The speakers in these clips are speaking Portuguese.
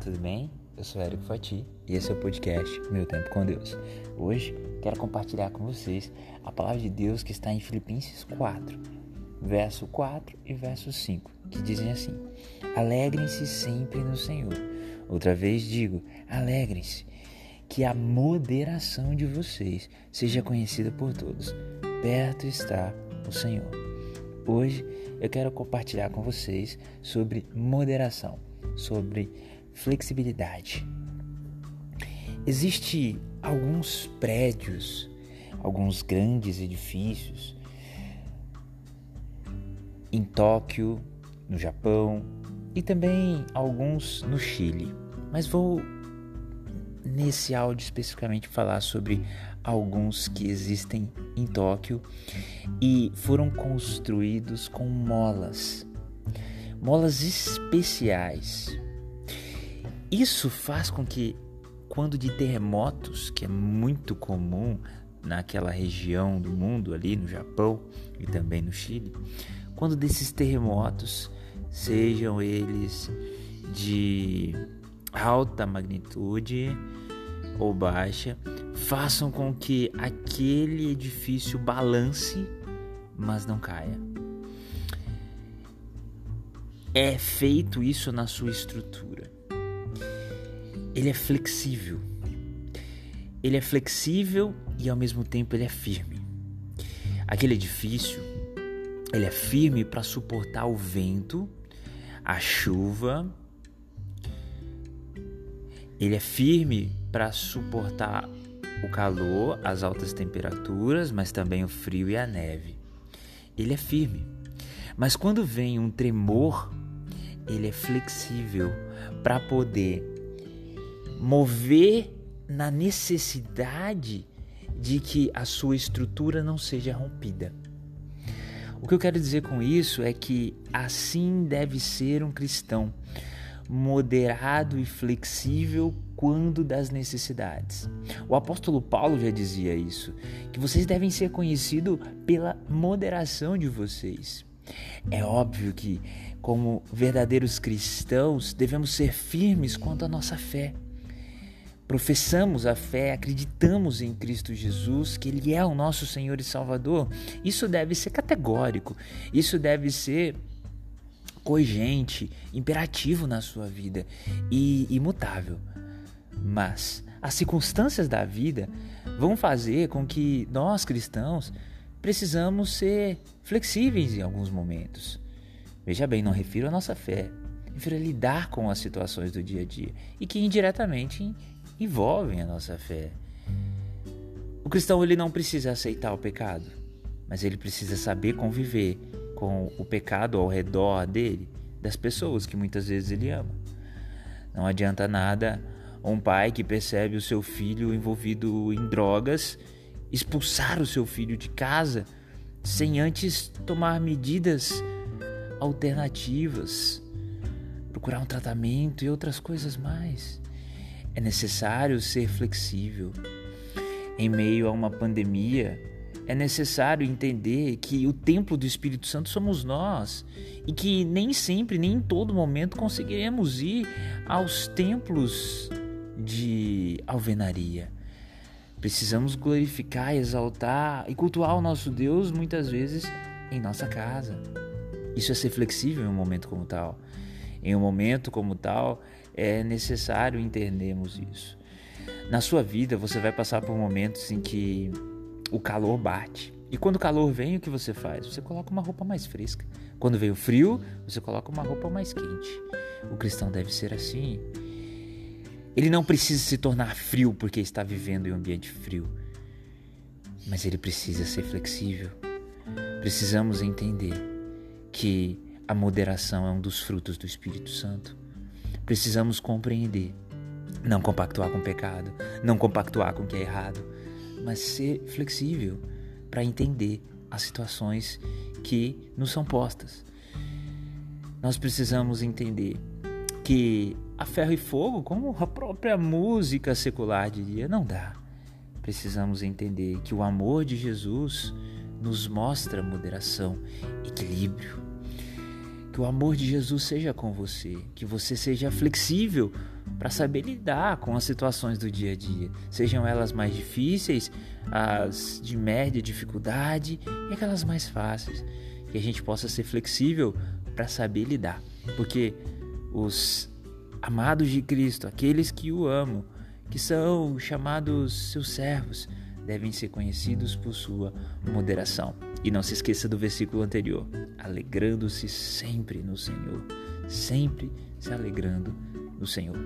tudo bem? Eu sou Érico Fati e esse é o podcast Meu Tempo com Deus. Hoje quero compartilhar com vocês a palavra de Deus que está em Filipenses 4, verso 4 e verso 5, que dizem assim: Alegrem-se sempre no Senhor. Outra vez digo: alegrem-se, que a moderação de vocês seja conhecida por todos. Perto está o Senhor. Hoje eu quero compartilhar com vocês sobre moderação, sobre flexibilidade. Existem alguns prédios, alguns grandes edifícios em Tóquio, no Japão e também alguns no Chile. Mas vou nesse áudio especificamente falar sobre alguns que existem em Tóquio e foram construídos com molas, molas especiais. Isso faz com que, quando de terremotos, que é muito comum naquela região do mundo, ali no Japão e também no Chile, quando desses terremotos, sejam eles de alta magnitude ou baixa, façam com que aquele edifício balance, mas não caia. É feito isso na sua estrutura. Ele é flexível. Ele é flexível e ao mesmo tempo ele é firme. Aquele edifício, ele é firme para suportar o vento, a chuva. Ele é firme para suportar o calor, as altas temperaturas, mas também o frio e a neve. Ele é firme. Mas quando vem um tremor, ele é flexível para poder mover na necessidade de que a sua estrutura não seja rompida. O que eu quero dizer com isso é que assim deve ser um cristão, moderado e flexível quando das necessidades. O apóstolo Paulo já dizia isso, que vocês devem ser conhecidos pela moderação de vocês. É óbvio que, como verdadeiros cristãos, devemos ser firmes quanto à nossa fé. Professamos a fé, acreditamos em Cristo Jesus, que Ele é o nosso Senhor e Salvador. Isso deve ser categórico, isso deve ser cogente, imperativo na sua vida e imutável. Mas as circunstâncias da vida vão fazer com que nós cristãos precisamos ser flexíveis em alguns momentos. Veja bem, não refiro à nossa fé, refiro a lidar com as situações do dia a dia e que indiretamente envolvem a nossa fé. O cristão ele não precisa aceitar o pecado, mas ele precisa saber conviver com o pecado ao redor dele, das pessoas que muitas vezes ele ama. Não adianta nada um pai que percebe o seu filho envolvido em drogas expulsar o seu filho de casa sem antes tomar medidas alternativas, procurar um tratamento e outras coisas mais. É necessário ser flexível. Em meio a uma pandemia, é necessário entender que o templo do Espírito Santo somos nós e que nem sempre, nem em todo momento conseguiremos ir aos templos de alvenaria. Precisamos glorificar, exaltar e cultuar o nosso Deus muitas vezes em nossa casa. Isso é ser flexível em um momento como tal. Em um momento como tal, é necessário entendermos isso. Na sua vida, você vai passar por momentos em que o calor bate. E quando o calor vem, o que você faz? Você coloca uma roupa mais fresca. Quando vem o frio, você coloca uma roupa mais quente. O cristão deve ser assim. Ele não precisa se tornar frio porque está vivendo em um ambiente frio, mas ele precisa ser flexível. Precisamos entender que a moderação é um dos frutos do Espírito Santo. Precisamos compreender, não compactuar com o pecado, não compactuar com o que é errado, mas ser flexível para entender as situações que nos são postas. Nós precisamos entender que a ferro e fogo, como a própria música secular diria, não dá. Precisamos entender que o amor de Jesus nos mostra moderação, equilíbrio. Que o amor de Jesus seja com você, que você seja flexível para saber lidar com as situações do dia a dia, sejam elas mais difíceis, as de média dificuldade e aquelas mais fáceis. Que a gente possa ser flexível para saber lidar, porque os amados de Cristo, aqueles que o amam, que são chamados seus servos, devem ser conhecidos por sua moderação. E não se esqueça do versículo anterior: alegrando-se sempre no Senhor, sempre se alegrando no Senhor.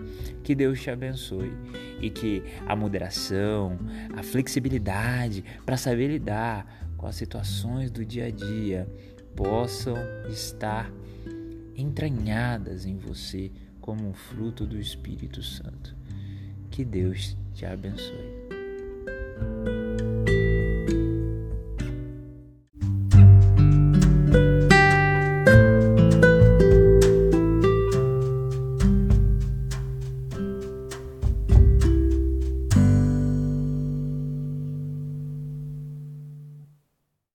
Que Deus te abençoe e que a moderação, a flexibilidade para saber lidar com as situações do dia a dia possam estar entranhadas em você como um fruto do Espírito Santo. Que Deus te abençoe.